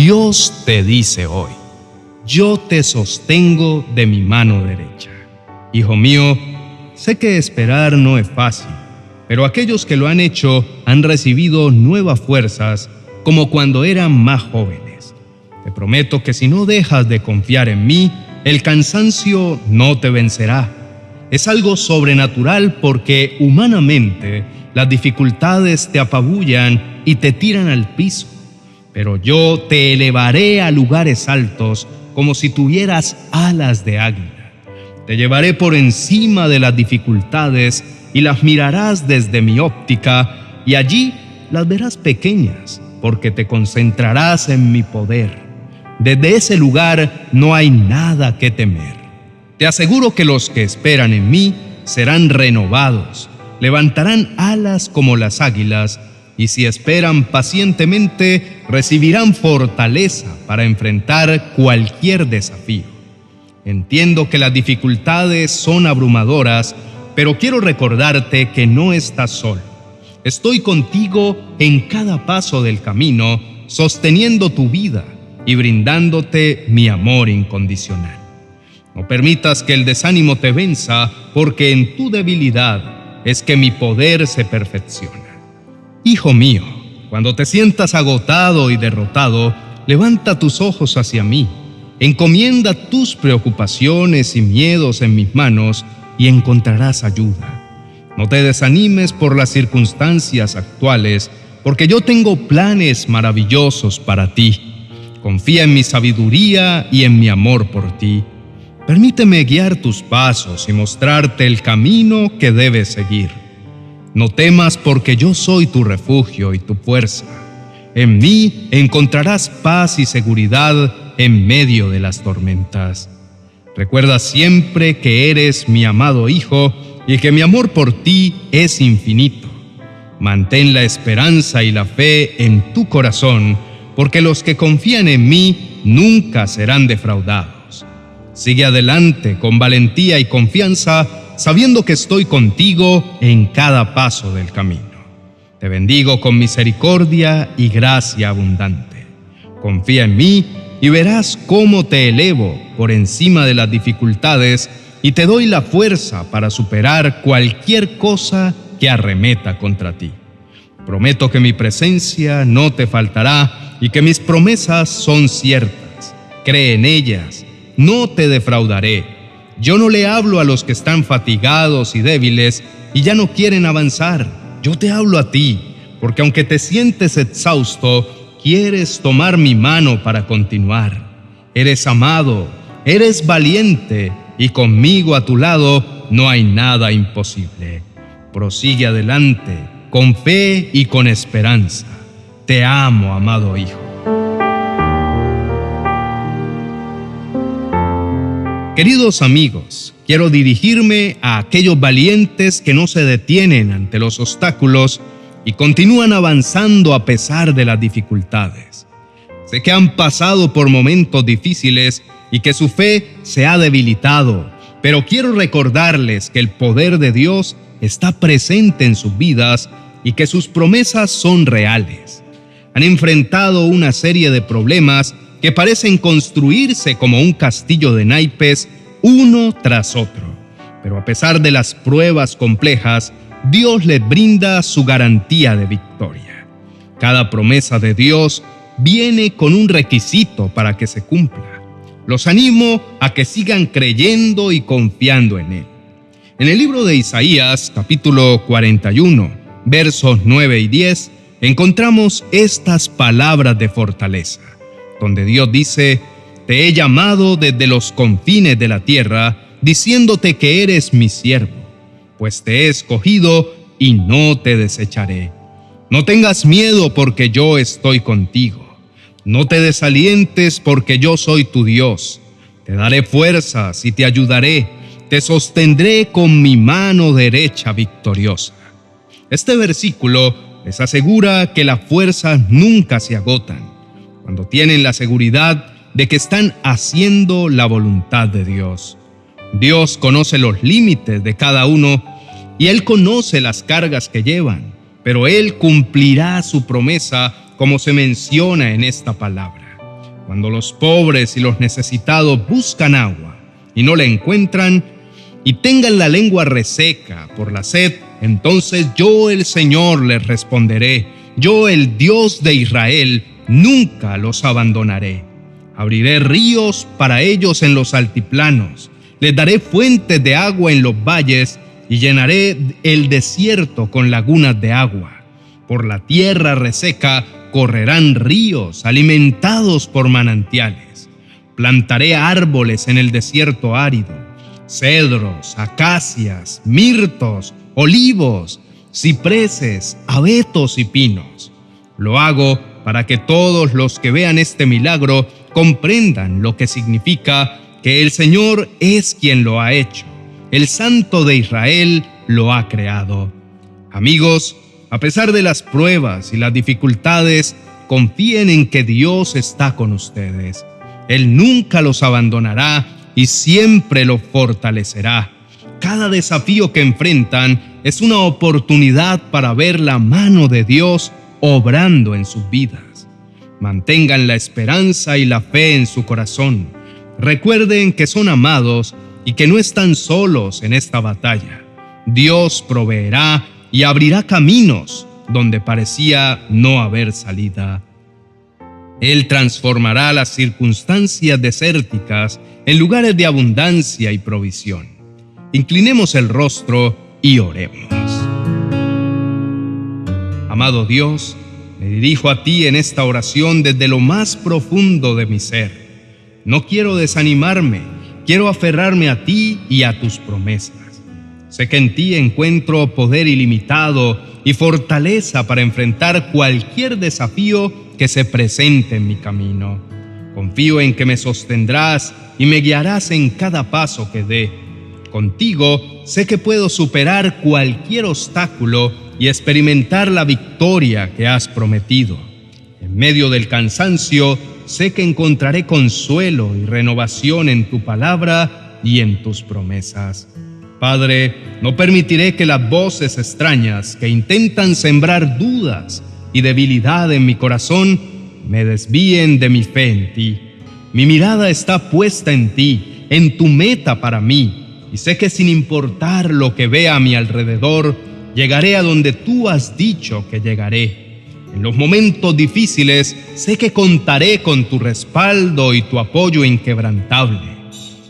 Dios te dice hoy, yo te sostengo de mi mano derecha. Hijo mío, sé que esperar no es fácil, pero aquellos que lo han hecho han recibido nuevas fuerzas como cuando eran más jóvenes. Te prometo que si no dejas de confiar en mí, el cansancio no te vencerá. Es algo sobrenatural porque humanamente las dificultades te apabullan y te tiran al piso. Pero yo te elevaré a lugares altos como si tuvieras alas de águila. Te llevaré por encima de las dificultades y las mirarás desde mi óptica y allí las verás pequeñas porque te concentrarás en mi poder. Desde ese lugar no hay nada que temer. Te aseguro que los que esperan en mí serán renovados, levantarán alas como las águilas y si esperan pacientemente, recibirán fortaleza para enfrentar cualquier desafío. Entiendo que las dificultades son abrumadoras, pero quiero recordarte que no estás solo. Estoy contigo en cada paso del camino, sosteniendo tu vida y brindándote mi amor incondicional. No permitas que el desánimo te venza, porque en tu debilidad es que mi poder se perfecciona. Hijo mío, cuando te sientas agotado y derrotado, levanta tus ojos hacia mí, encomienda tus preocupaciones y miedos en mis manos y encontrarás ayuda. No te desanimes por las circunstancias actuales, porque yo tengo planes maravillosos para ti. Confía en mi sabiduría y en mi amor por ti. Permíteme guiar tus pasos y mostrarte el camino que debes seguir. No temas porque yo soy tu refugio y tu fuerza. En mí encontrarás paz y seguridad en medio de las tormentas. Recuerda siempre que eres mi amado Hijo y que mi amor por ti es infinito. Mantén la esperanza y la fe en tu corazón, porque los que confían en mí nunca serán defraudados. Sigue adelante con valentía y confianza sabiendo que estoy contigo en cada paso del camino. Te bendigo con misericordia y gracia abundante. Confía en mí y verás cómo te elevo por encima de las dificultades y te doy la fuerza para superar cualquier cosa que arremeta contra ti. Prometo que mi presencia no te faltará y que mis promesas son ciertas. Cree en ellas, no te defraudaré yo no le hablo a los que están fatigados y débiles y ya no quieren avanzar. Yo te hablo a ti, porque aunque te sientes exhausto, quieres tomar mi mano para continuar. Eres amado, eres valiente y conmigo a tu lado no hay nada imposible. Prosigue adelante, con fe y con esperanza. Te amo, amado Hijo. Queridos amigos, quiero dirigirme a aquellos valientes que no se detienen ante los obstáculos y continúan avanzando a pesar de las dificultades. Sé que han pasado por momentos difíciles y que su fe se ha debilitado, pero quiero recordarles que el poder de Dios está presente en sus vidas y que sus promesas son reales. Han enfrentado una serie de problemas que parecen construirse como un castillo de naipes uno tras otro. Pero a pesar de las pruebas complejas, Dios les brinda su garantía de victoria. Cada promesa de Dios viene con un requisito para que se cumpla. Los animo a que sigan creyendo y confiando en Él. En el libro de Isaías, capítulo 41, versos 9 y 10, encontramos estas palabras de fortaleza donde Dios dice, Te he llamado desde los confines de la tierra, diciéndote que eres mi siervo, pues te he escogido y no te desecharé. No tengas miedo porque yo estoy contigo. No te desalientes porque yo soy tu Dios. Te daré fuerzas y te ayudaré. Te sostendré con mi mano derecha victoriosa. Este versículo les asegura que las fuerzas nunca se agotan cuando tienen la seguridad de que están haciendo la voluntad de Dios. Dios conoce los límites de cada uno y Él conoce las cargas que llevan, pero Él cumplirá su promesa como se menciona en esta palabra. cuando los pobres y los necesitados buscan agua y no la encuentran, y tengan la lengua reseca por la sed, entonces yo el Señor les responderé, yo el Dios de Israel, nunca los abandonaré. Abriré ríos para ellos en los altiplanos, les daré fuentes de agua en los valles y llenaré el desierto con lagunas de agua. Por la tierra reseca correrán ríos alimentados por manantiales. Plantaré árboles en el desierto árido, cedros, acacias, mirtos, olivos, cipreses, abetos y pinos. Lo hago para que todos los que vean este milagro comprendan lo que significa que el Señor es quien lo ha hecho. El Santo de Israel lo ha creado. Amigos, a pesar de las pruebas y las dificultades, confíen en que Dios está con ustedes. Él nunca los abandonará y siempre los fortalecerá. Cada desafío que enfrentan es una oportunidad para ver la mano de Dios obrando en sus vidas. Mantengan la esperanza y la fe en su corazón. Recuerden que son amados y que no están solos en esta batalla. Dios proveerá y abrirá caminos donde parecía no haber salida. Él transformará las circunstancias desérticas en lugares de abundancia y provisión. Inclinemos el rostro y oremos. Amado Dios, me dirijo a ti en esta oración desde lo más profundo de mi ser. No quiero desanimarme, quiero aferrarme a ti y a tus promesas. Sé que en ti encuentro poder ilimitado y fortaleza para enfrentar cualquier desafío que se presente en mi camino. Confío en que me sostendrás y me guiarás en cada paso que dé. Contigo sé que puedo superar cualquier obstáculo y experimentar la victoria que has prometido. En medio del cansancio, sé que encontraré consuelo y renovación en tu palabra y en tus promesas. Padre, no permitiré que las voces extrañas que intentan sembrar dudas y debilidad en mi corazón me desvíen de mi fe en ti. Mi mirada está puesta en ti, en tu meta para mí, y sé que sin importar lo que vea a mi alrededor, llegaré a donde tú has dicho que llegaré. En los momentos difíciles sé que contaré con tu respaldo y tu apoyo inquebrantable.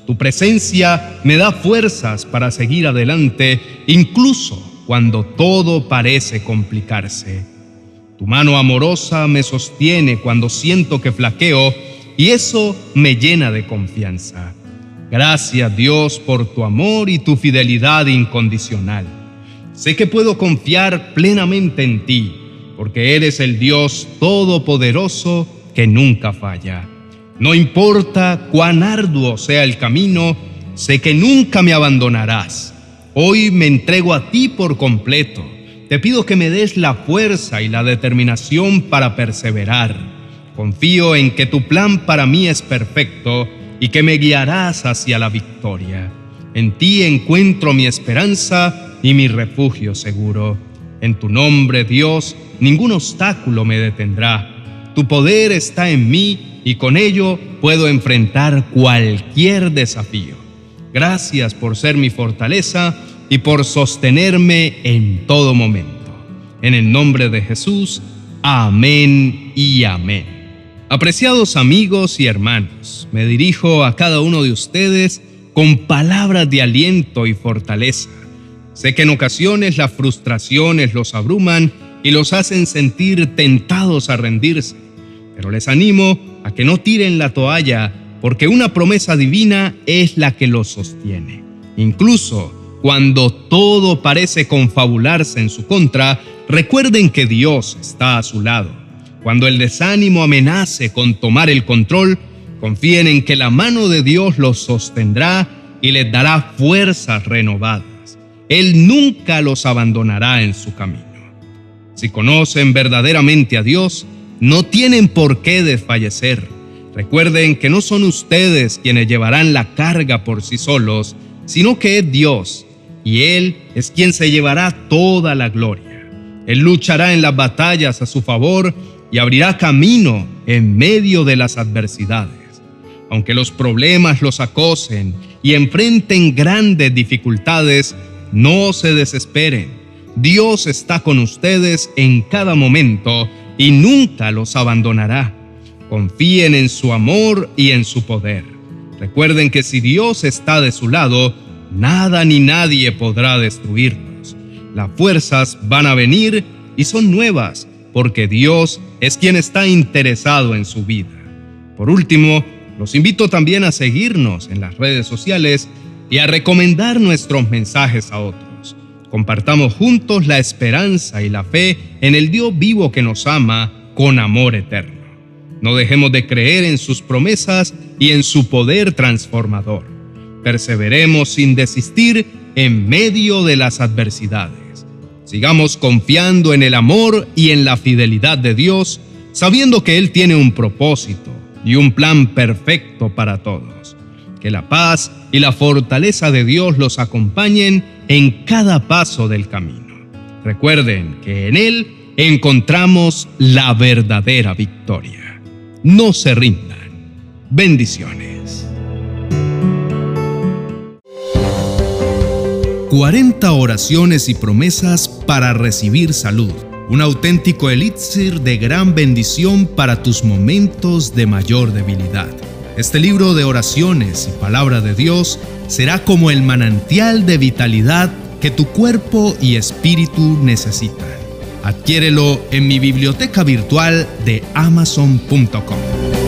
Tu presencia me da fuerzas para seguir adelante, incluso cuando todo parece complicarse. Tu mano amorosa me sostiene cuando siento que flaqueo y eso me llena de confianza. Gracias Dios por tu amor y tu fidelidad incondicional. Sé que puedo confiar plenamente en ti, porque eres el Dios todopoderoso que nunca falla. No importa cuán arduo sea el camino, sé que nunca me abandonarás. Hoy me entrego a ti por completo. Te pido que me des la fuerza y la determinación para perseverar. Confío en que tu plan para mí es perfecto y que me guiarás hacia la victoria. En ti encuentro mi esperanza y mi refugio seguro. En tu nombre, Dios, ningún obstáculo me detendrá. Tu poder está en mí y con ello puedo enfrentar cualquier desafío. Gracias por ser mi fortaleza y por sostenerme en todo momento. En el nombre de Jesús, amén y amén. Apreciados amigos y hermanos, me dirijo a cada uno de ustedes con palabras de aliento y fortaleza. Sé que en ocasiones las frustraciones los abruman y los hacen sentir tentados a rendirse, pero les animo a que no tiren la toalla, porque una promesa divina es la que los sostiene. Incluso cuando todo parece confabularse en su contra, recuerden que Dios está a su lado. Cuando el desánimo amenace con tomar el control, confíen en que la mano de Dios los sostendrá y les dará fuerzas renovadas. Él nunca los abandonará en su camino. Si conocen verdaderamente a Dios, no tienen por qué desfallecer. Recuerden que no son ustedes quienes llevarán la carga por sí solos, sino que es Dios, y Él es quien se llevará toda la gloria. Él luchará en las batallas a su favor y abrirá camino en medio de las adversidades. Aunque los problemas los acosen y enfrenten grandes dificultades, no se desesperen. Dios está con ustedes en cada momento y nunca los abandonará. Confíen en su amor y en su poder. Recuerden que si Dios está de su lado, nada ni nadie podrá destruirlos. Las fuerzas van a venir y son nuevas, porque Dios es quien está interesado en su vida. Por último, los invito también a seguirnos en las redes sociales y a recomendar nuestros mensajes a otros. Compartamos juntos la esperanza y la fe en el Dios vivo que nos ama con amor eterno. No dejemos de creer en sus promesas y en su poder transformador. Perseveremos sin desistir en medio de las adversidades. Sigamos confiando en el amor y en la fidelidad de Dios, sabiendo que Él tiene un propósito y un plan perfecto para todos. Que la paz y la fortaleza de Dios los acompañen en cada paso del camino. Recuerden que en Él encontramos la verdadera victoria no se rindan. Bendiciones. 40 oraciones y promesas para recibir salud. Un auténtico elixir de gran bendición para tus momentos de mayor debilidad. Este libro de oraciones y palabra de Dios será como el manantial de vitalidad que tu cuerpo y espíritu necesitan. Adquiérelo en mi biblioteca virtual de amazon.com.